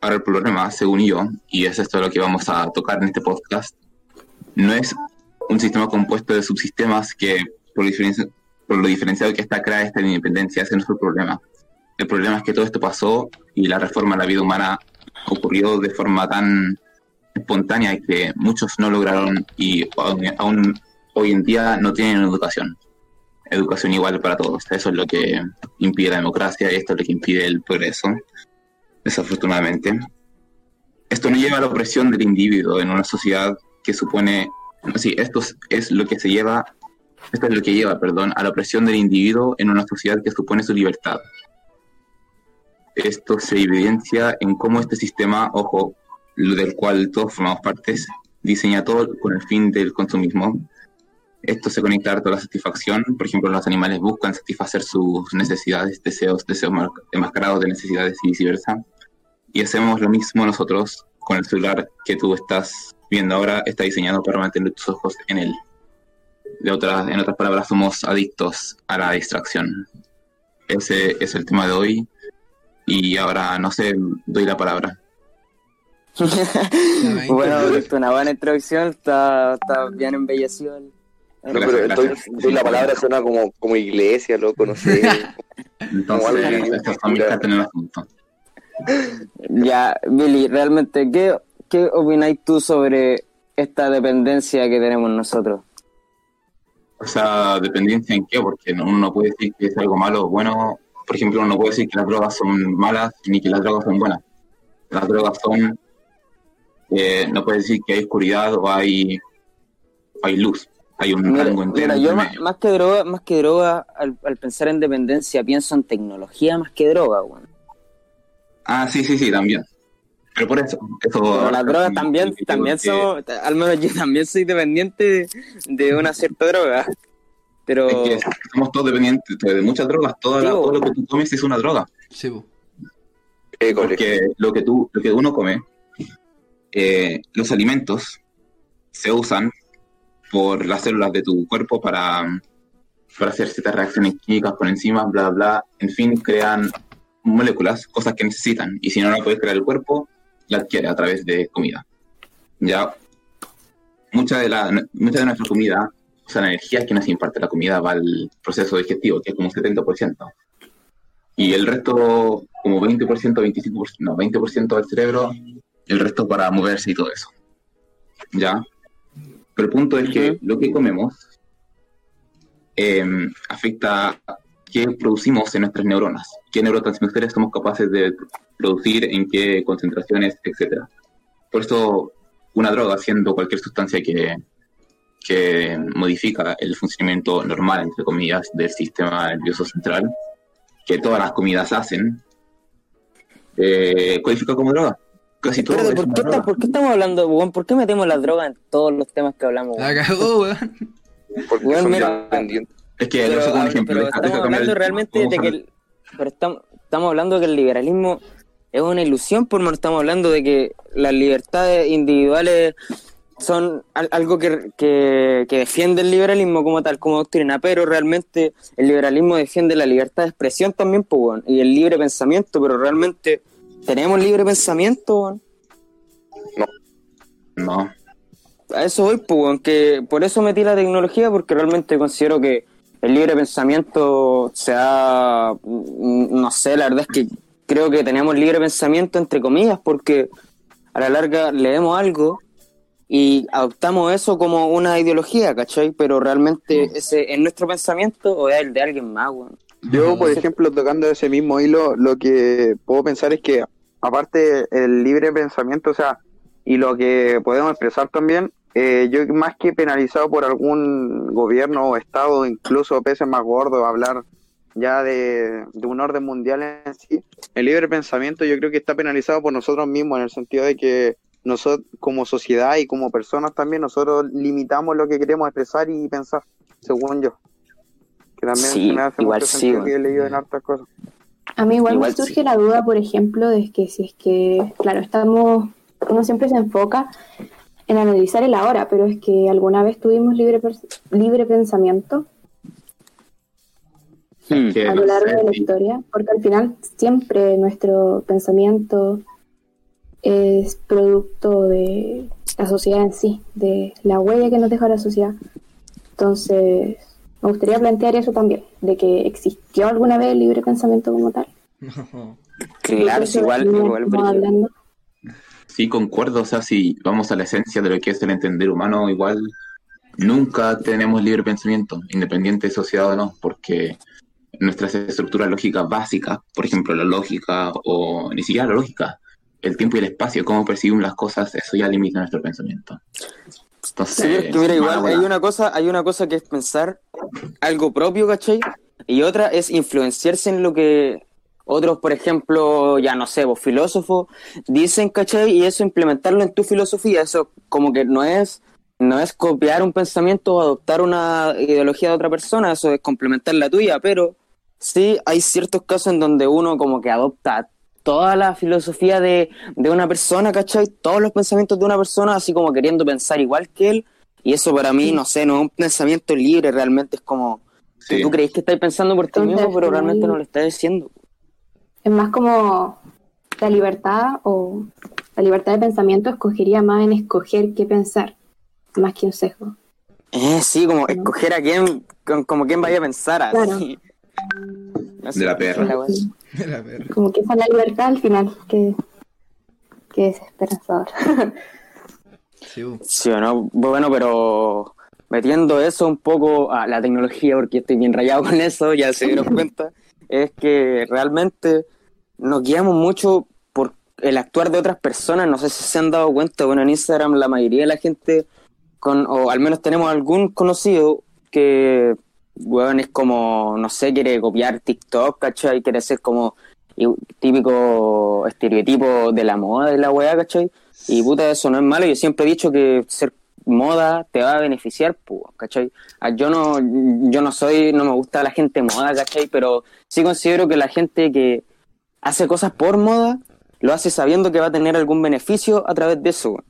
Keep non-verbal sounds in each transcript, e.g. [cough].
Ahora el problema, según yo, y es esto lo que vamos a tocar en este podcast, no es un sistema compuesto de subsistemas que, por, por lo diferenciado que está, crea esta independencia, ese no es el problema. El problema es que todo esto pasó y la reforma a la vida humana ocurrió de forma tan espontánea que muchos no lograron y aún hoy en día no tienen educación. Educación igual para todos. Eso es lo que impide la democracia y esto es lo que impide el progreso, desafortunadamente. Esto no lleva a la opresión del individuo en una sociedad que supone, sí, esto es lo que se lleva, esto es lo que lleva, perdón, a la opresión del individuo en una sociedad que supone su libertad. Esto se evidencia en cómo este sistema, ojo, del cual todos formamos partes, diseña todo con el fin del consumismo. Esto se conecta a toda la satisfacción. Por ejemplo, los animales buscan satisfacer sus necesidades, deseos, deseos enmascarados de necesidades y viceversa. Y hacemos lo mismo nosotros con el celular que tú estás viendo ahora, está diseñado para mantener tus ojos en él. De otras, en otras palabras, somos adictos a la distracción. Ese es el tema de hoy. Y ahora, no sé, doy la palabra. [laughs] bueno, una buena introducción, está, está bien embellecido. No, pero entonces la palabra suena como, como iglesia, loco, no sé. [laughs] entonces, [laughs] Ya, Billy, realmente, ¿qué, ¿qué opináis tú sobre esta dependencia que tenemos nosotros? O sea, dependencia en qué, porque uno no puede decir que es algo malo o bueno. Por ejemplo, uno no puede decir que las drogas son malas ni que las drogas son buenas. Las drogas son eh, no puedes decir que hay oscuridad o hay, hay luz. Hay un rango entero. yo más, que droga, más que droga al, pensar en dependencia, pienso en tecnología más que droga, bueno. Ah, sí, sí, sí, también. Pero por eso. eso las drogas también, también son, al menos yo también soy dependiente de, una cierta droga. Pero... Es que somos todos dependientes de muchas drogas. Todo, todo lo que tú comes es una droga. Sí, Porque lo que, tú, lo que uno come eh, los alimentos se usan por las células de tu cuerpo para, para hacer ciertas reacciones químicas por encima, bla, bla, en fin, crean moléculas, cosas que necesitan, y si no la puede crear el cuerpo, la adquiere a través de comida. Ya, mucha de, la, mucha de nuestra comida, o sea, la energía que nos imparte la comida va al proceso digestivo, que es como un 70%. Y el resto, como 20%, 25%, no, 20% del cerebro el resto para moverse y todo eso. ¿Ya? Pero el punto es que lo que comemos em, afecta qué producimos en nuestras neuronas, qué neurotransmisores somos capaces de producir, en qué concentraciones, etc. Por eso, una droga, siendo cualquier sustancia que, que modifica el funcionamiento normal, entre comillas, del sistema nervioso central, que todas las comidas hacen, eh, codifica como droga. Casi todo. ¿por, qué ¿por, qué estamos hablando, weón? ¿Por qué metemos la droga en todos los temas que hablamos? La cagó, weón. Porque weón, mira, es que pero, no un ejemplo. Pero estamos hablando realmente de que el, pero estamos, estamos hablando de que el liberalismo es una ilusión, por no estamos hablando de que las libertades individuales son algo que, que, que, defiende el liberalismo como tal, como doctrina, pero realmente el liberalismo defiende la libertad de expresión también, pues, y el libre pensamiento, pero realmente ¿Tenemos libre pensamiento, No. No. A eso voy, pues, que por eso metí la tecnología, porque realmente considero que el libre pensamiento se ha. No sé, la verdad es que creo que tenemos libre pensamiento, entre comillas, porque a la larga leemos algo y adoptamos eso como una ideología, ¿cachai? Pero realmente mm. ese es nuestro pensamiento o es el de alguien más, weón. Yo, por ejemplo, tocando ese mismo hilo, lo que puedo pensar es que, aparte el libre pensamiento, o sea, y lo que podemos expresar también, eh, yo más que penalizado por algún gobierno o estado, incluso pese más gordo, hablar ya de, un orden mundial en sí, el libre pensamiento yo creo que está penalizado por nosotros mismos, en el sentido de que nosotros como sociedad y como personas también, nosotros limitamos lo que queremos expresar y pensar, según yo que también me hace mucho sentido que he leído en hartas cosas. A mí igual, me surge la duda, por ejemplo, de que si es que, claro, estamos, uno siempre se enfoca en analizar el ahora, pero es que alguna vez tuvimos libre, libre pensamiento a lo largo de la historia, porque al final siempre nuestro pensamiento es producto de la sociedad en sí, de la huella que nos deja la sociedad. Entonces, me gustaría plantear eso también, de que existió alguna vez el libre pensamiento como tal. claro, es igual, igual Sí, concuerdo, o sea, si vamos a la esencia de lo que es el entender humano, igual nunca tenemos libre pensamiento, independiente de sociedad o no, porque nuestras estructuras lógicas básicas, por ejemplo, la lógica o ni siquiera la lógica, el tiempo y el espacio, cómo percibimos las cosas, eso ya limita nuestro pensamiento. Entonces, mira, igual hay una cosa, hay una cosa que es pensar algo propio, ¿cachai? Y otra es influenciarse en lo que otros, por ejemplo, ya no sé, vos filósofos, dicen, ¿cachai? Y eso implementarlo en tu filosofía, eso como que no es, no es copiar un pensamiento o adoptar una ideología de otra persona, eso es complementar la tuya, pero sí hay ciertos casos en donde uno como que adopta toda la filosofía de, una persona, ¿cachai? Todos los pensamientos de una persona, así como queriendo pensar igual que él. Y eso para mí, no sé, no es un pensamiento libre, realmente es como... Tú crees que estás pensando por ti mismo, pero realmente no lo estás diciendo. Es más como la libertad o la libertad de pensamiento escogería más en escoger qué pensar, más que un sesgo. Eh, sí, como escoger a quién, como quién vaya a pensar. Así. [laughs] de la perra. Como que esa es la libertad al final, que, que es esperanzador. [laughs] sí, o no, bueno, pero metiendo eso un poco a la tecnología, porque estoy bien rayado con eso, ya se dieron [laughs] cuenta, es que realmente nos guiamos mucho por el actuar de otras personas, no sé si se han dado cuenta, bueno, en Instagram la mayoría de la gente, con, o al menos tenemos algún conocido que weón, es como, no sé, quiere copiar TikTok, ¿cachai? Quiere ser como típico estereotipo de la moda de la weá, ¿cachai? Y puta, eso no es malo. Yo siempre he dicho que ser moda te va a beneficiar, pues, ¿cachai? Ah, yo no, yo no soy, no me gusta la gente moda, ¿cachai? Pero sí considero que la gente que hace cosas por moda, lo hace sabiendo que va a tener algún beneficio a través de eso,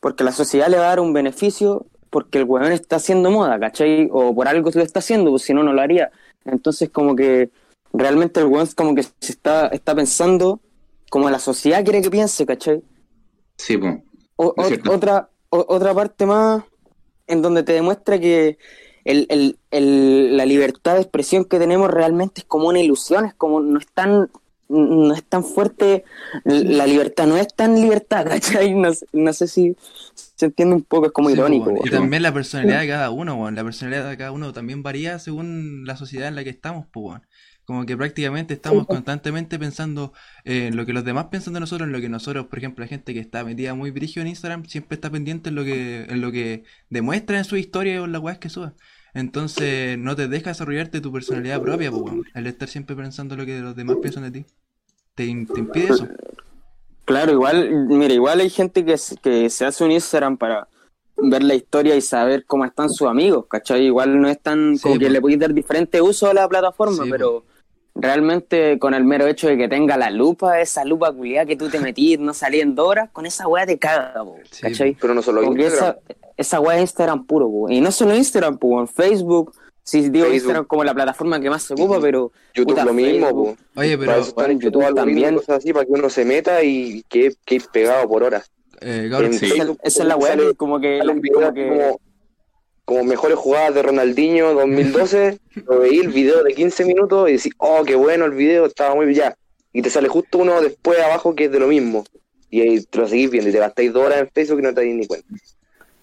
porque la sociedad le va a dar un beneficio porque el weón está haciendo moda, ¿cachai? O por algo lo está haciendo, pues si no, no lo haría. Entonces, como que realmente el weón como que se está, está pensando como la sociedad quiere que piense, ¿cachai? Sí, pues. otra, otra parte más en donde te demuestra que el, el, el, la libertad de expresión que tenemos realmente es como una ilusión, es como no es tan, no es tan fuerte, la libertad no es tan libertad, [laughs] ¿cachai? No, no sé si, se entiende un poco, es como irónico. y también la personalidad de [laughs] cada uno, la personalidad de cada uno también varía según la sociedad en la que estamos, pues, como que prácticamente estamos constantemente pensando en lo que los demás piensan de nosotros, en lo que nosotros, por ejemplo, la gente que está metida muy brígido en Instagram, siempre está pendiente en lo que, en lo que demuestra en su historia o en las weas que suba. Entonces no te deja desarrollarte tu personalidad propia, pues, el estar siempre pensando lo que los demás piensan de ti. Te, te impide eso. Claro, igual, mira, igual hay gente que, que se hace un Instagram para ver la historia y saber cómo están sus amigos, ¿cachai? Igual no es tan como que le puedes dar diferente uso a la plataforma, pero realmente con el mero hecho de que tenga la lupa, esa lupa culiada que tú te metís, no salí en horas, con esa weá te caga, ¿cachai? pero no solo Instagram. Esa, esa weá es Instagram puro, y no solo Instagram, en Facebook, Sí, digo Instagram como la plataforma que más se ocupa, pero. YouTube lo mismo, Oye, pero. Para YouTube también. Cosas así, para que uno se meta y que quede pegado por horas. Eh, claro, sí. esa, es la web, como que. como, como, mejores jugadas de Ronaldinho 2012. [laughs] lo veí el video de 15 minutos y decís, oh, qué bueno el video, estaba muy bien. Y te sale justo uno después abajo que es de lo mismo. Y ahí te lo seguís viendo y te gastáis dos horas en Facebook y no te dais ni cuenta.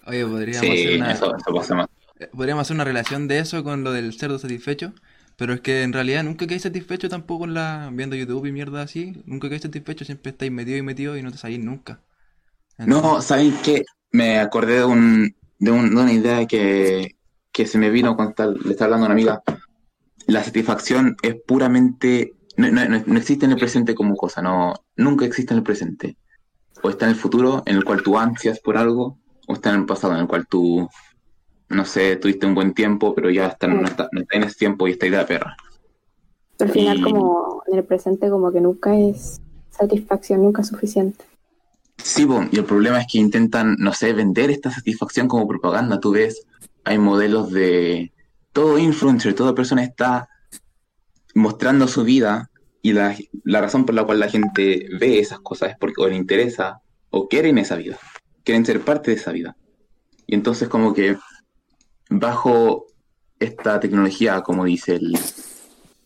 Oye, podríamos hacer una. Eso, eso pasa más podríamos hacer una relación de eso con lo del cerdo satisfecho. Pero es que en realidad nunca quedáis satisfecho tampoco en la, viendo YouTube y mierda así. Nunca quedáis satisfecho, siempre estáis metido y metido y no te salís nunca. No, ¿sabéis qué? Me acordé de, un, de, una idea que, se me vino cuando le estaba hablando a una amiga. La satisfacción es puramente. No, no, existe en el presente como cosa, no nunca existe en el presente. O está en el futuro, en el cual tú ansias por algo, o está en el pasado, en el cual tú no sé, tuviste un buen tiempo, pero ya está, no, está, no tienes tiempo y está idea perra. Al final, como en el presente, como que nunca es satisfacción, nunca es suficiente. Sí, y el problema es que intentan, no sé, vender esta satisfacción como propaganda. Tú ves, hay modelos de todo influencer, toda persona está mostrando su vida y la, la razón por la cual la gente ve esas cosas es porque o le interesa o quieren esa vida, quieren ser parte de esa vida. Y entonces como que bajo esta tecnología, como dice el,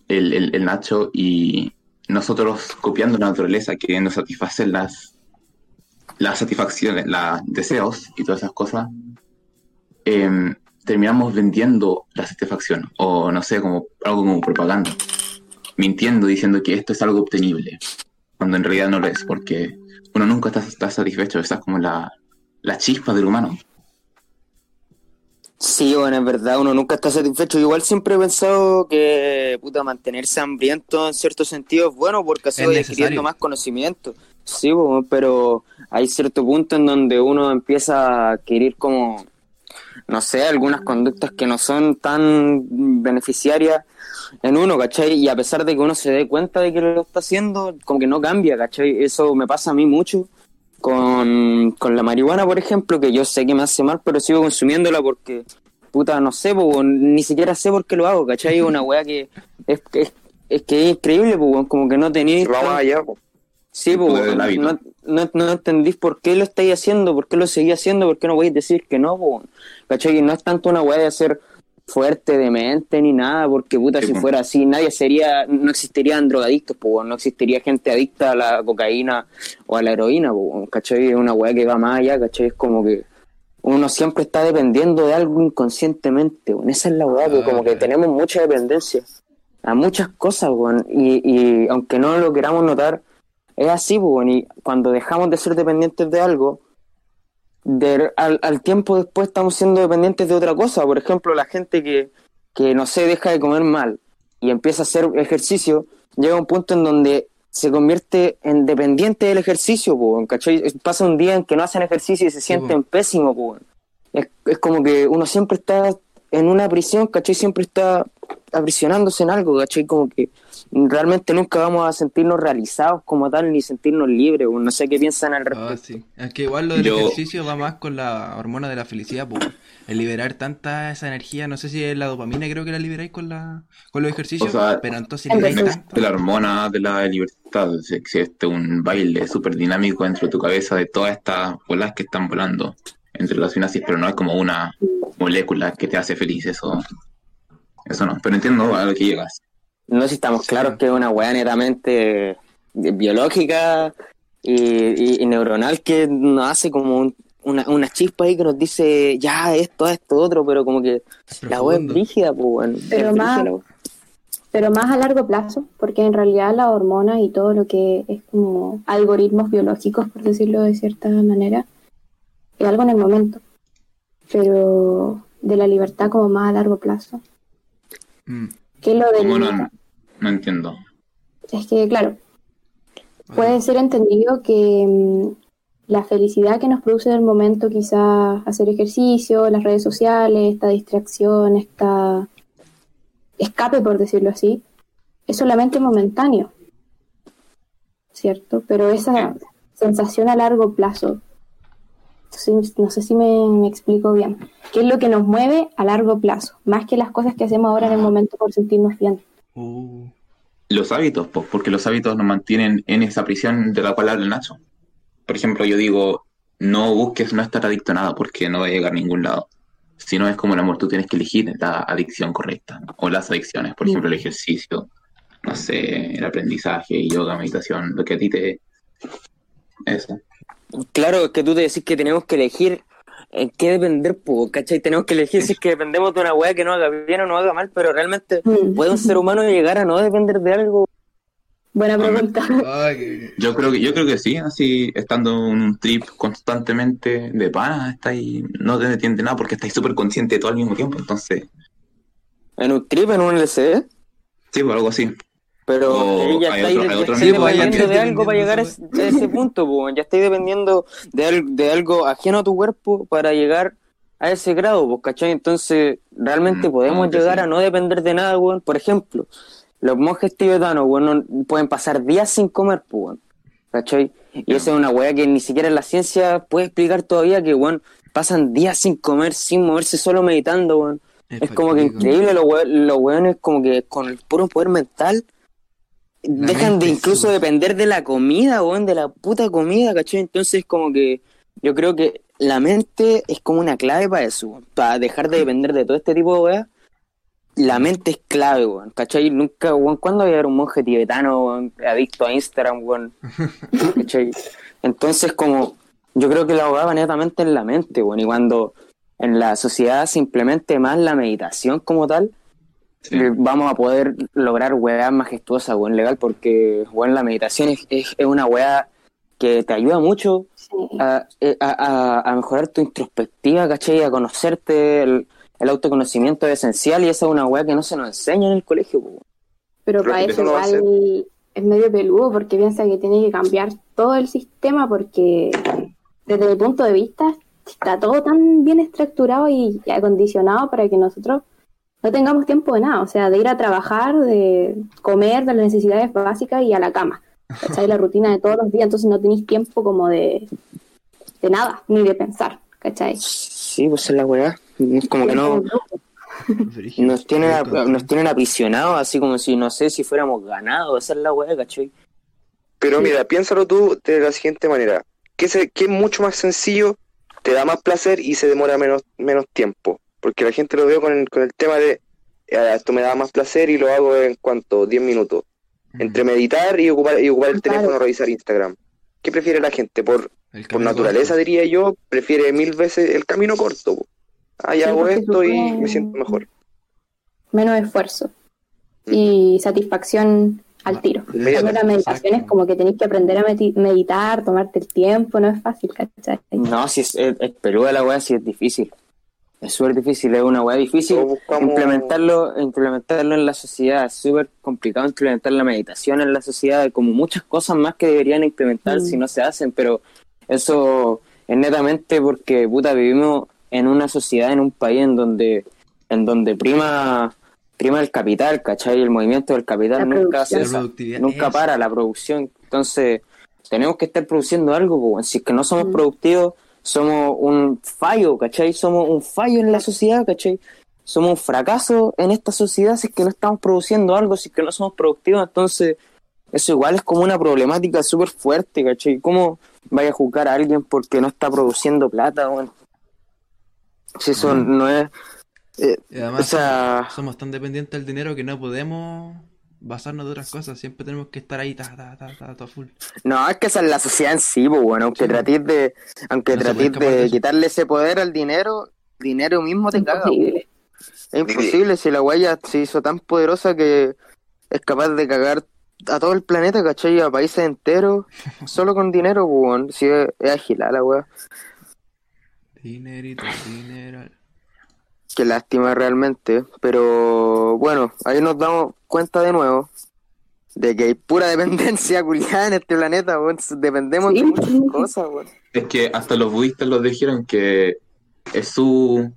el, el, Nacho, y nosotros copiando la naturaleza, queriendo satisfacer las, las satisfacciones, los deseos y todas esas cosas, em, terminamos vendiendo la satisfacción, o no sé, como algo como propaganda, mintiendo, diciendo que esto es algo obtenible, cuando en realidad no lo es, porque uno nunca está, está satisfecho, esa es como la, la chispa del humano. Sí, bueno, en verdad uno nunca está satisfecho. Igual siempre he pensado que puta, mantenerse hambriento en cierto sentido es bueno porque así va adquiriendo más conocimiento. Sí, pero hay cierto punto en donde uno empieza a adquirir como, no sé, algunas conductas que no son tan beneficiarias en uno, ¿cachai? Y a pesar de que uno se dé cuenta de que lo está haciendo, como que no cambia, ¿cachai? Eso me pasa a mí mucho con, con la marihuana, por ejemplo, que yo sé que me hace mal, pero sigo consumiéndola porque, puta, no sé, ni siquiera sé por qué lo hago, ¿cachai? Una weá que es, es, es que es increíble, pues, como que no tenéis... [laughs] Sí, pues, no, no, no, entendís por qué lo estáis haciendo, por qué lo seguís haciendo, por qué no podéis decir que no, pues, ¿cachai? No es tanto una weá de hacer fuerte, de mente ni nada, porque puta, si fuera así, nadie sería, no existirían drogadictos, pues, no existiría gente adicta a la cocaína o a la heroína, pues, ¿cachai? Es una weá que va más allá, ¿cachai? Es como que uno siempre está dependiendo de algo inconscientemente, bueno, esa es la weá, que como que ah. tenemos mucha dependencia a muchas cosas, y, y aunque no lo queramos notar, es así, pues, y cuando dejamos de ser dependientes de algo, al, tiempo después estamos siendo dependientes de otra cosa. Por ejemplo, la gente que, que no se deja de comer mal y empieza a hacer ejercicio, llega a un punto en donde se convierte en dependiente del ejercicio, Pasa un día en que no hacen ejercicio y se sienten pésimos, Es, es como que uno siempre está en una prisión, ¿cachai? Siempre está aprisionándose en algo, ¿cachai? Como que realmente nunca vamos a sentirnos realizados como tal, ni sentirnos libres, no sé qué piensan al respecto. Ah, sí. Es que igual lo del ejercicio va más con la hormona de la felicidad, pues, el liberar tanta esa energía, no sé si es la dopamina, creo que la liberáis con la con los ejercicios, pero entonces De la hormona de la libertad, existe un baile súper dinámico dentro de tu cabeza de todas estas bolas que están volando entre las sinapsis, pero no es como una molécula que te hace feliz, eso eso no, pero entiendo a lo que llegas. No sé si estamos claros que es una weá netamente biológica y, neuronal que nos hace como una, una, chispa ahí que nos dice ya esto, esto, otro, pero como que la weá es rígida, pues bueno. Pero más, pero más a largo plazo, porque en realidad la hormona y todo lo que es como algoritmos biológicos, por decirlo de cierta manera, es algo en el momento. Pero de la libertad como más a largo plazo. Mm. ¿Qué lo de no, entiendo. Es que, claro, puede ser entendido que mm, la felicidad que nos produce en el momento, quizás hacer ejercicio, las redes sociales, esta distracción, esta escape, por decirlo así, es solamente momentáneo, ¿cierto? Pero esa sensación a largo plazo no sé si me, explico bien. ¿Qué es lo que nos mueve a largo plazo? Más que las cosas que hacemos ahora en el momento por sentirnos bien. Uh. Los hábitos, porque los hábitos nos mantienen en esa prisión de la cual habla Nacho. Por ejemplo, yo digo, no busques no estar adicto a nada porque no va a llegar a ningún lado. Si no es como el amor, tú tienes que elegir la adicción correcta o las adicciones, por ejemplo, el ejercicio, no sé, el aprendizaje, yoga, meditación, lo que a ti te... Eso. Claro, es que tú te decís que tenemos que elegir en qué depender, ¿cachai? Tenemos que elegir si es que dependemos de una weá que no haga bien o no haga mal, pero realmente mm. puede un ser humano llegar a no depender de algo. Buena pregunta. [laughs] Yo creo que yo creo que sí, así estando en un trip constantemente de pana, está ahí, no te entiende nada porque estáis súper consciente de todo al mismo tiempo, entonces. ¿En un trip, en un LCD? Sí, pues algo así. Pero ya estáis, [laughs] dependiendo de algo para llegar a ese, punto, ya estáis dependiendo de, de algo ajeno a tu cuerpo para llegar a ese grado, pues, ¿cachai? Entonces, realmente mm, podemos llegar a no depender de nada, weón. Por ejemplo, los monjes tibetanos, weón, pueden pasar días sin comer, pues, ¿cachai? Y esa es una weá que ni siquiera la ciencia puede explicar todavía, que, weón, pasan días sin comer, sin moverse, solo meditando, weón. Es, como que increíble, los weones, como que con el puro poder mental dejan de incluso depender de la comida, weón, de la puta comida, ¿cachai? Entonces como que yo creo que la mente es como una clave para eso, para dejar de depender de todo este tipo de weas. La mente es clave, weón, ¿cachai? Nunca, weón, ¿cuándo había un monje tibetano adicto a Instagram, weón? [laughs] ¿Cachai? Entonces como, yo creo que la abogada va netamente en la mente, weón, y cuando en la sociedad se implemente más la meditación como tal, vamos a poder lograr weas majestuosas, weón, legal, porque, weón, la meditación es, es, una wea que te ayuda mucho eh, a, a, mejorar tu introspectiva, ¿cachai? A conocerte, el, autoconocimiento es esencial y esa es una wea que no se nos enseña en el colegio, Pero, para eso igual es medio peludo porque piensa que tiene que cambiar todo el sistema porque desde mi punto de vista está todo tan bien estructurado y acondicionado para que nosotros no tengamos tiempo de nada, o sea, de ir a trabajar, de comer, de las necesidades básicas y a la cama. ¿Cachai? La rutina de todos los días, entonces no tenéis tiempo como de, de nada, ni de pensar, ¿cachai? Sí, pues es la weá. Como que no. Nos tienen, nos tienen aprisionados, así como si, no sé, si fuéramos ganados. Esa es la weá, ¿cachai? Pero mira, piénsalo tú de la siguiente manera. ¿Qué, se, qué es mucho más sencillo, te da más placer y se demora menos, menos tiempo? Porque la gente lo veo con el, con el tema de eh, esto me da más placer y lo hago en cuanto 10 minutos. Entre meditar y ocupar, y ocupar el teléfono, revisar Instagram. ¿Qué prefiere la gente? Por, por naturaleza, diría yo, prefiere mil veces el camino corto. Ah, ya hago esto y me siento mejor. Menos esfuerzo y satisfacción al tiro. la meditación es como que tenéis que aprender a meditar, tomarte el tiempo, no es fácil, ¿cachai? No, si es, es, peluda la weá, si es difícil. Es súper difícil, es una weá difícil implementarlo, implementarlo en la sociedad, es súper complicado implementar la meditación en la sociedad, como muchas cosas más que deberían implementar si mm. no se hacen, pero eso es netamente porque puta vivimos en una sociedad, en un país en donde, en donde prima, prima el capital, ¿cachai? El movimiento del capital nunca nunca para la producción. Entonces, tenemos que estar produciendo algo, pues, si es que no somos mm. productivos somos un fallo, ¿cachai? Somos un fallo en la sociedad, ¿cachai? Somos un fracaso en esta sociedad si es que no estamos produciendo algo, si es que no somos productivos, entonces eso igual es como una problemática súper fuerte, ¿cachai? ¿Cómo vaya a juzgar a alguien porque no está produciendo plata? Bueno? Si eso no es... Eh, además somos tan dependientes del dinero que no podemos basarnos de otras cosas, siempre tenemos que estar ahí, ta, ta, ta, ta, full. No, es que esa es la sociedad en sí, pues, bueno, aunque tratéis de, aunque de, quitarle ese poder al dinero, dinero mismo te caga. Es imposible si la huella se hizo tan poderosa que es capaz de cagar a todo el planeta, ¿cachai? A países enteros, [laughs] solo con dinero, pues, si es, ágil la weá. Dinerito, dinero. Qué lástima realmente, pero bueno, ahí nos damos cuenta de nuevo de que hay pura [laughs] dependencia culiada en este planeta, dependemos de muchas cosas. Es que hasta los budistas lo dijeron que es su,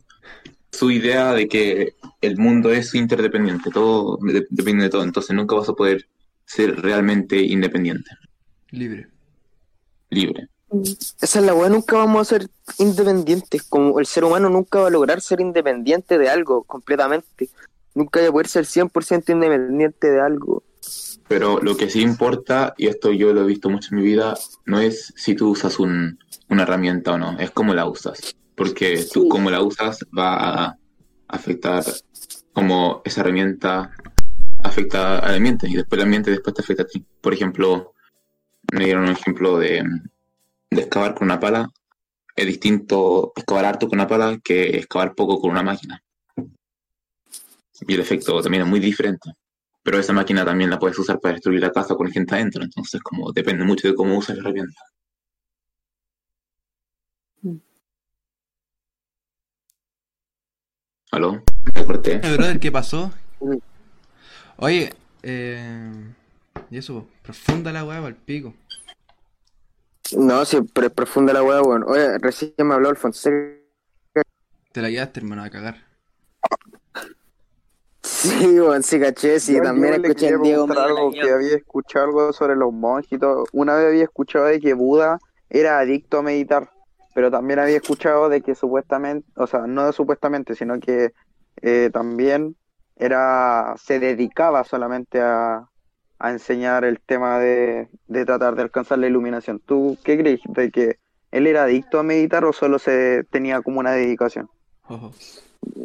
su idea de que el mundo es interdependiente, todo depende de todo, entonces nunca vas a poder ser realmente independiente. Libre. Libre. Esa es la weá, nunca vamos a ser independientes. Como el ser humano nunca va a lograr ser independiente de algo completamente. Nunca va a poder ser 100% independiente de algo. Pero lo que sí importa, y esto yo lo he visto mucho en mi vida, no es si tú usas un, una herramienta o no, es cómo la usas. Porque tú cómo la usas va a afectar cómo esa herramienta afecta al ambiente y después el ambiente después te afecta a ti. Por ejemplo, me dieron un ejemplo de de excavar con una pala es distinto excavar harto con una pala que excavar poco con una máquina. Y el efecto también es muy diferente. Pero esa máquina también la puedes usar para destruir la casa con gente adentro. Entonces, como depende mucho de cómo usas la herramienta. ¿Aló? ¿Me corté? brother, ¿qué pasó? Oye, eh... Y eso, profunda la hueá al pico. No, sí, pero es profunda la hueá, bueno. Oye, recién me habló Alfonso. Te la quedaste, hermano, a cagar. Sí, bueno, sí, caché, sí, también escuché a Diego algo que había escuchado algo sobre los monjes y todo. Una vez había escuchado de que Buda era adicto a meditar, pero también había escuchado de que supuestamente, o sea, no supuestamente, sino que eh, también era se dedicaba solamente a, a enseñar el tema de, de tratar de alcanzar la iluminación. ¿Tú qué crees? ¿De que él era adicto a meditar o solo se tenía como una dedicación?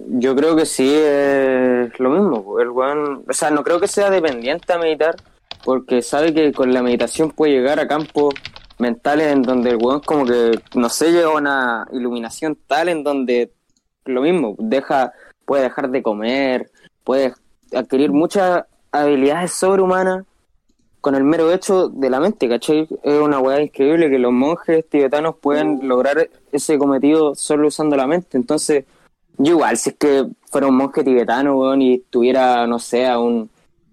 Yo creo que sí es lo mismo. po. El weón, o sea, no creo que sea dependiente a meditar, porque sabe que con la meditación puede llegar a campos mentales en donde el weón como que, no sé, llega a una iluminación tal en donde lo mismo, deja, puede dejar de comer, puede adquirir muchas habilidades sobrehumanas con el mero hecho de la mente, ¿cachai? Es una weá increíble que los monjes tibetanos pueden lograr ese cometido solo usando la mente. Entonces, yo igual, si es que fuera un monje tibetano, weón, y tuviera, no sé, a un,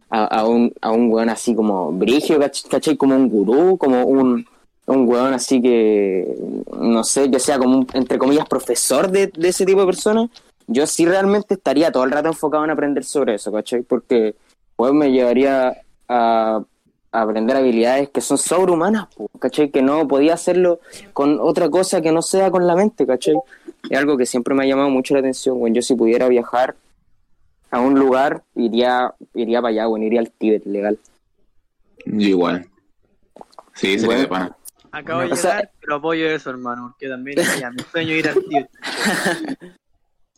a, un, a un weón así como brigio, ¿cach- ¿cachai? Como un gurú, como un, un weón así que, no sé, que sea como un, entre comillas, profesor de, de ese tipo de personas, yo sí realmente estaría todo el rato enfocado en aprender sobre eso, ¿cachai? Porque, weón, me llevaría a, a aprender habilidades que son sobrehumanas, ¿cachai? Que no podía hacerlo con otra cosa que no sea con la mente, ¿cachai? Es algo que siempre me ha llamado mucho la atención, weón. Yo si pudiera viajar a un lugar, iría, iría para allá, weón, iría al Tíbet, legal. Yo igual. Sí, sería Bueno. de pana. Acabo de O sea- llegar, pero apoyo eso, hermano, porque también [laughs] ya, mi sueño ir al Tíbet.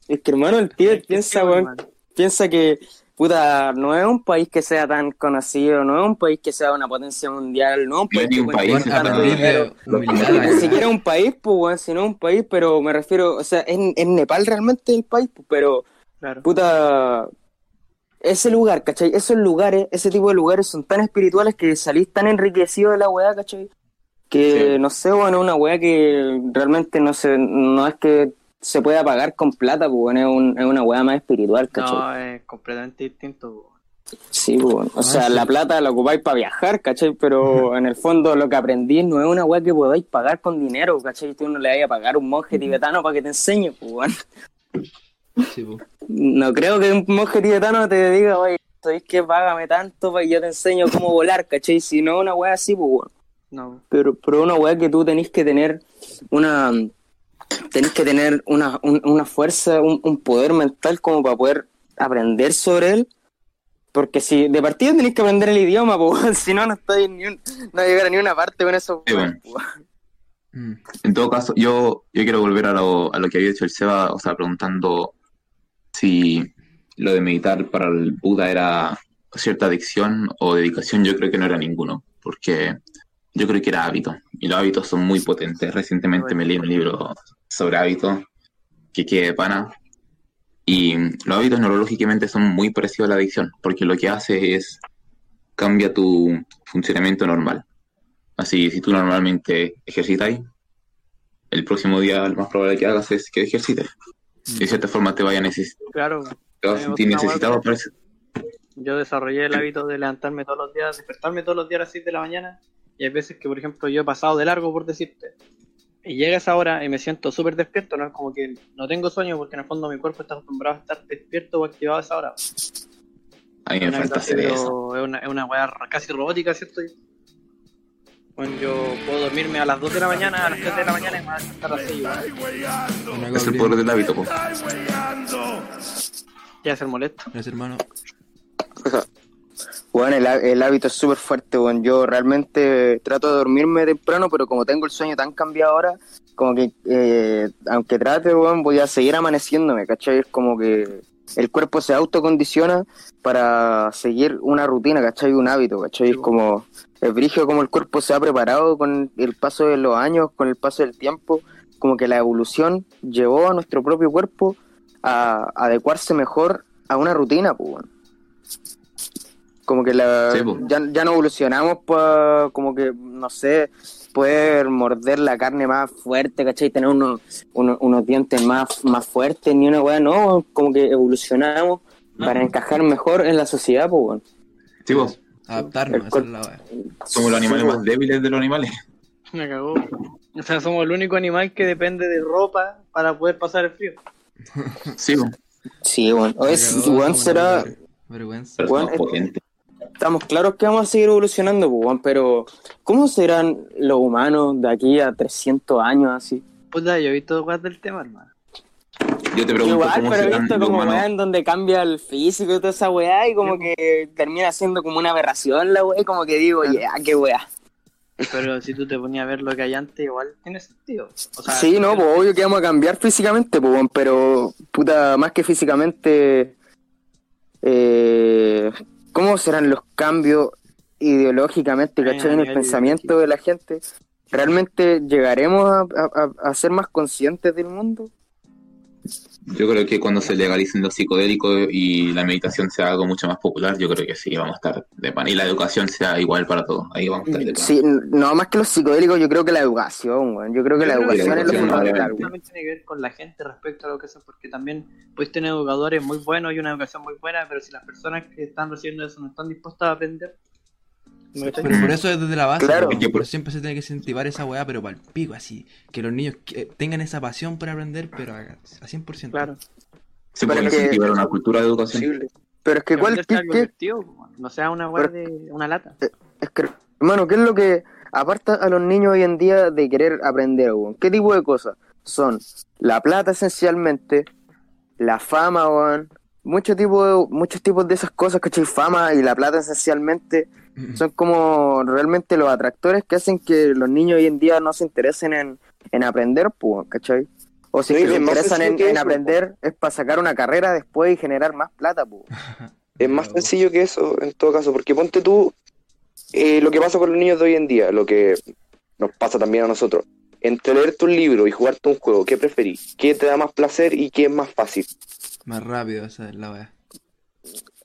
Es que, hermano, el Tíbet piensa, hermano. piensa que, puta, no es un país que sea tan conocido, no es un país que sea una potencia mundial, no es un país ni que un país, tanto dinero. Ni siquiera un país, pues, weón, sino un país, pero me refiero, o sea, es, es Nepal realmente el país, pues, pero, Claro. puta, ese lugar, ¿cachai? Esos lugares, ese tipo de lugares son tan espirituales que salís tan enriquecido de la weá, ¿cachai? Que, Sí. no sé, bueno, una weá que realmente no se, no es que se pueda pagar con plata, pues, bueno, es, un- es una weá más espiritual, ¿cachai? No, es completamente distinto. po. Sí, pues, bueno. o Ah, sea, sí. la plata la ocupáis para viajar, ¿cachai? Pero en el fondo lo que aprendí no es una weá que podáis pagar con dinero, ¿cachai? Tú no le vayas a pagar a un monje tibetano para que te enseñe, pues, bueno. Sí, po. No creo que un monje tibetano te diga, oye, ¿sabéis que Págame tanto para que yo te enseño cómo volar, ¿cachai? Si no, una weá así, pues, bueno. No, Pero, pero una weá que tú tenés que tener una... Tenés que tener una, un- una fuerza, un, un poder mental como para poder aprender sobre él. Porque si de partida tenés que aprender el idioma, [laughs] pues, si no, no estáis ni un, no llegar a ni una parte con eso. Sí, bueno. Mm. En todo caso, yo, yo quiero volver a lo, a lo que había dicho el Seba, o sea, preguntando si lo de meditar para el Buda era cierta adicción o dedicación, yo creo que no era ninguno, porque yo creo que era hábito, y los hábitos son muy potentes. Recientemente me leí un libro sobre hábitos que quede de pana, y los hábitos neurológicamente son muy parecidos a la adicción, porque lo que hace es cambia tu funcionamiento normal. Así, si tú normalmente ejercitas, el próximo día lo más probable que hagas es que ejercites. De cierta forma te vaya a neces- claro. te vas a sentir necesitado. Yo desarrollé el hábito de levantarme todos los días, despertarme todos los días a las 6 de la mañana. Y hay veces que, por ejemplo, yo he pasado de largo, por decirte. Y llega esa hora y me siento súper despierto, ¿no? Es como que no tengo sueño porque en el fondo mi cuerpo está acostumbrado a estar despierto o activado a esa hora. A mí me falta así, hacer eso. Es una, es una weá casi robótica, ¿cierto? Bueno, yo puedo dormirme a las 2 de la mañana, a las 3 de la mañana y me voy a despertar a las 6. weón. Una Es el poder del hábito, po. Ya ser molesto. Gracias, hermano. Bueno, el, há- el hábito es súper fuerte, bueno. Yo realmente trato de dormirme temprano, pero como tengo el sueño tan cambiado ahora, como que, eh, aunque trate, bueno, voy a seguir amaneciéndome, ¿cachai? Es como que el cuerpo se autocondiciona para seguir una rutina, ¿cachai? Un hábito, ¿cachai? Es como, es brígido como el cuerpo se ha preparado con el paso de los años, con el paso del tiempo, como que la evolución llevó a nuestro propio cuerpo a, a adecuarse mejor a una rutina, pues, bueno. Como que la, Sí, ya, ya no evolucionamos para, como que, no sé, poder morder la carne más fuerte, ¿cachai? Tener unos, unos, unos dientes más, más fuertes, ni una weá, no, como que evolucionamos para encajar mejor en la sociedad, pues, bueno. Sí, po. Adaptarnos, El esa es la wea. Somos los animales Sí, más débiles de los animales. Me cagó. O sea, somos el único animal que depende de ropa para poder pasar el frío. Sí, po. Sí, bueno. Es, será, Vergüenza. Bueno, es-. Estamos claros que vamos a seguir evolucionando, pues, weón, pero ¿cómo serán los humanos de aquí a 300 años así? Puta, yo he visto cosas del tema, hermano. Yo te pregunto Igual, cómo pero he serán visto los como humanos. weá en donde cambia el físico y toda esa weá y como que termina siendo como una aberración la weá y como que digo, ya, qué weá. Pero si tú te ponías a ver lo que hay antes, igual tiene sentido. O sea, Sí, no, pues obvio que vamos a cambiar físicamente, pues, weón, pero puta, más que físicamente, eh, ¿cómo serán los cambios ideológicamente, cachai, en el pensamiento de la gente? ¿Realmente llegaremos a, a- a- a ser más conscientes del mundo? Yo creo que cuando se legalicen los psicodélicos y la meditación sea algo mucho más popular, yo creo que sí, vamos a estar de pan. Y la educación sea igual para todos. Ahí vamos a estar de pan. Sí, no más que los psicodélicos, yo creo que la educación, weón. Yo creo que Yo la creo educación la es lo educación, fundamental, también tiene que ver con la gente respecto a lo que hacen, porque también puedes tener educadores muy buenos y una educación muy buena, pero si las personas que están recibiendo eso no están dispuestas a aprender, Pero por eso es desde la base, Claro. po, Es que por- por siempre se tiene que incentivar esa weá, pero para el pico, así. Que los niños que- tengan esa pasión por aprender, pero a, a 100%. Claro. Se puede que- incentivar una cultura de educación. Posible. Pero es que, ¿cuál, po, no sea una weá de una lata. es que, hermano, ¿qué es lo que aparta a los niños hoy en día de querer aprender, weón? ¿Qué tipo de cosas? Son la plata esencialmente, la fama, weón. Muchos tipos, muchos tipos de esas cosas, ¿cachai? Fama y la plata esencialmente son como realmente los atractores que hacen que los niños hoy en día no se interesen en, en aprender, pues, ¿cachai? O si que se interesan en, eso, aprender es para sacar una carrera después y generar más plata, pues. [laughs] Es más sencillo que eso, en todo caso, porque ponte tú eh, lo que pasa con los niños de hoy en día, lo que nos pasa también a nosotros. Entre leerte un libro y jugarte un juego, ¿qué preferís? ¿Qué te da más placer y qué es más fácil? Más rápido, esa es la weá.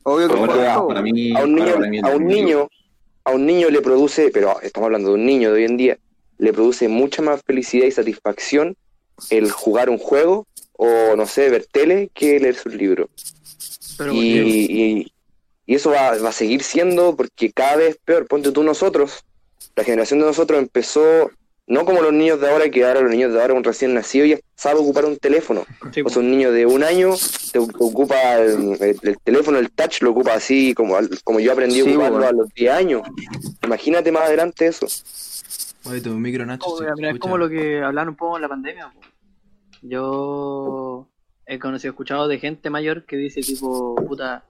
Obvio que para mí, A un niño, para mí es a un niño, a un niño le produce, pero estamos hablando de un niño de hoy en día, le produce mucha más felicidad y satisfacción el jugar un juego o, no sé, ver tele que leerse un libro. Pero y, y- y eso va, va a seguir siendo porque cada vez peor. Ponte tú nosotros, la generación de nosotros empezó, no como los niños de ahora, que ahora los niños de ahora, un recién nacido, ya sabe ocupar un teléfono. sí, O sea, un niño de un año te ocupa el, el- el teléfono, el touch, lo ocupa así como, al- como yo aprendí Sí, a ocuparlo bueno. a los 10 años. Imagínate más adelante eso. Oye, tu micro, Nacho, mira, es como lo que hablaron un poco en la pandemia. po. Yo he conocido, escuchado de gente mayor que dice tipo, puta,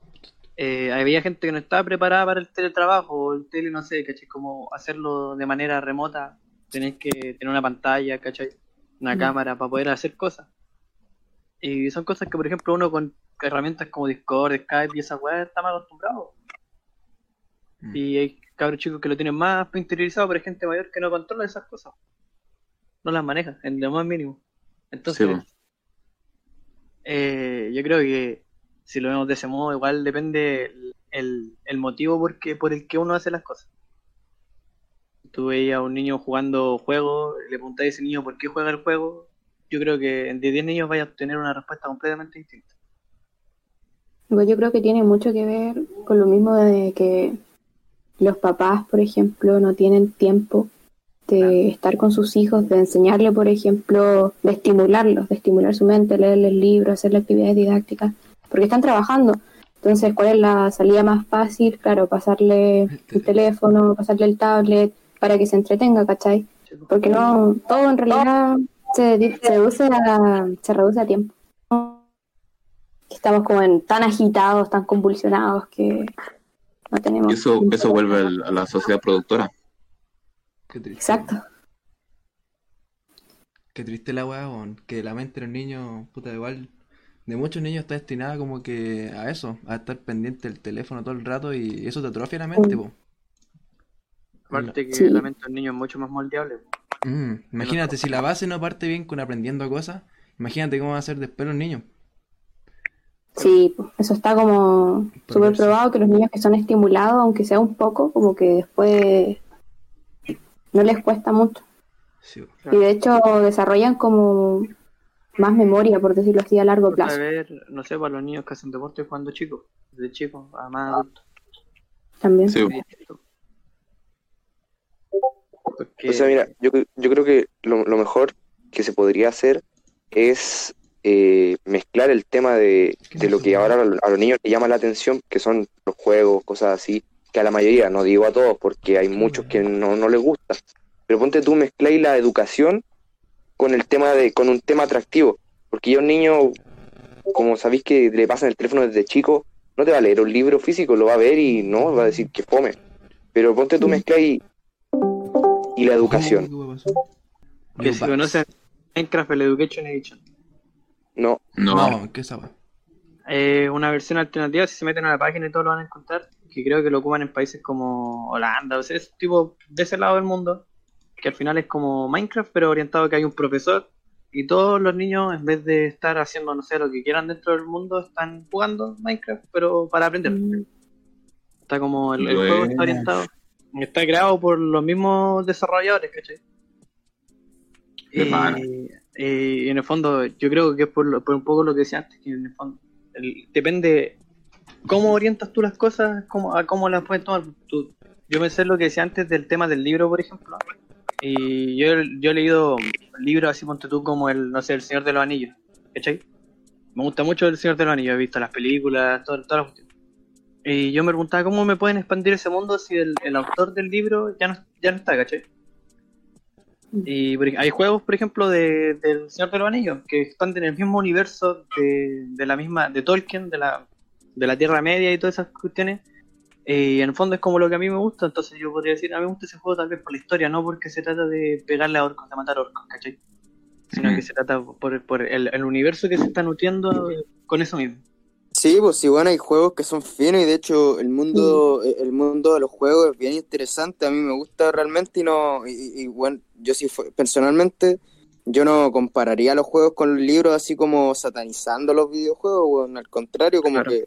eh, había gente que no estaba preparada para el teletrabajo o el tele, no sé, ¿cachai? Como hacerlo de manera remota, tenés que tener una pantalla, ¿cachai? Una cámara para poder hacer cosas. Y son cosas que, por ejemplo, uno con herramientas como Discord, Skype y esa weá está más acostumbrado. Mm. Y hay cabros chicos que lo tienen más interiorizado, pero hay gente mayor que no controla esas cosas. No las maneja, en lo más mínimo. Entonces, Sí, eh, yo creo que si lo vemos de ese modo, igual depende el, el, el motivo porque, por el que uno hace las cosas. Tú veías a un niño jugando juegos, le preguntáis a ese niño por qué juega el juego, yo creo que de 10 niños vaya a obtener una respuesta completamente distinta. Igual yo creo que tiene mucho que ver con lo mismo de que los papás, por ejemplo, no tienen tiempo de estar con sus hijos, de enseñarle, por ejemplo, de estimularlos, de estimular su mente, leerles libros, hacerle actividades didácticas, porque están trabajando. Entonces, ¿cuál es la salida más fácil? Claro, pasarle el [laughs] teléfono, pasarle el tablet, para que se entretenga, ¿cachai? Porque no, todo en realidad se, se reduce a, se reduce a tiempo. Estamos como en, tan agitados, tan convulsionados que no tenemos. Y eso, eso vuelve al- a la sociedad productora. Qué triste. Exacto. Qué triste la weá, weón. Que la mente de los niños, puta, igual. De muchos niños está destinada como que a eso, a estar pendiente del teléfono todo el rato y eso te atrofia la mente, po. Aparte que Sí. la mente del niño es mucho más moldeable. Mm, imagínate, si la base no parte bien con aprendiendo cosas, imagínate cómo van a ser después los niños. Sí, pues, eso está como súper probado que los niños que son estimulados, aunque sea un poco, como que después no les cuesta mucho. Sí, Y de hecho desarrollan como más memoria, por decirlo así, a largo A plazo. ver, no sé, para los niños que hacen deporte cuando chicos, desde chicos a más adultos. También. Sí. Porque O sea, mira, yo, yo creo que lo, lo mejor que se podría hacer es eh, mezclar el tema de, de lo que ahora a los niños les llama la atención, que son los juegos, cosas así, que a la mayoría, no digo a todos, porque hay muchos que no, no les gusta, pero ponte tú mezcláis la educación con el tema de, con un tema atractivo, porque ya un niño como sabéis que le pasan el teléfono desde chico, no te va a leer un libro físico, lo va a ver y no, va a decir que fome. Pero ponte tú mezcla y, y la educación. Que bugs. conocen Minecraft el Education Edition. No, No, No, ¿qué es esa weá? Eh, una versión alternativa, si se meten a la página y todo lo van a encontrar, que creo que lo ocupan en países como Holanda, o sea, es tipo de ese lado del mundo, que al final es como Minecraft, pero orientado a que hay un profesor y todos los niños, en vez de estar haciendo, no sé, lo que quieran dentro del mundo, están jugando Minecraft, pero para aprender. Mm. Está como el, el juego está orientado, está creado por los mismos desarrolladores, ¿cachai? Y, y en el fondo, yo creo que es por, lo- por un poco lo que decía antes, que en el fondo el- depende cómo orientas tú las cosas, cómo, a cómo las puedes tomar. Tú- yo me sé lo que decía antes del tema del libro, por ejemplo, y yo, yo he leído libros así, ponte tú, como el, no sé, El Señor de los Anillos, ¿cachai? Me gusta mucho El Señor de los Anillos, he visto las películas, todo, todas las cuestiones. Y yo me preguntaba cómo me pueden expandir ese mundo si el, el autor del libro ya no, ya no está, ¿cachai? Y hay juegos, por ejemplo, de, del Señor de los Anillos, que están en el mismo universo de, de la misma, de Tolkien, de la, de la Tierra Media y todas esas cuestiones. Y en el fondo es como lo que a mí me gusta, entonces yo podría decir, a mí me gusta ese juego tal vez por la historia, no porque se trata de pegarle a orcos, de matar orcos, ¿cachai? Sino que se trata por, por el, el universo que se está nutriendo con eso mismo. Sí, pues sí, bueno, hay juegos que son finos y de hecho el mundo, eh, el mundo de los juegos es bien interesante, a mí me gusta realmente y no, y, y, bueno, yo sí personalmente, yo no compararía los juegos con los libros así como satanizando los videojuegos, bueno, al contrario, como Claro. que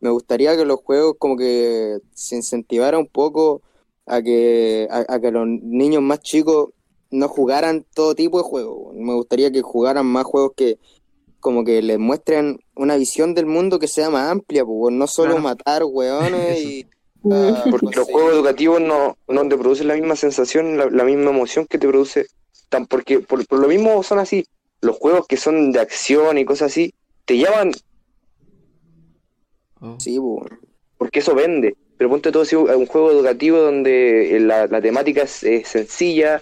me gustaría que los juegos como que se incentivara un poco a que, a, a que los niños más chicos no jugaran todo tipo de juegos, me gustaría que jugaran más juegos que como que les muestren una visión del mundo que sea más amplia, pues, no solo Claro. matar weones [laughs] y... Mm. ah, porque no los sé. juegos educativos no, no te producen la misma sensación, la, la misma emoción que te produce. Tan porque por, por lo mismo son así. Los juegos que son de acción y cosas así, te llaman Oh. Sí, pues, porque eso vende. Pero ponte todo así, un juego educativo donde la, la temática es, es sencilla,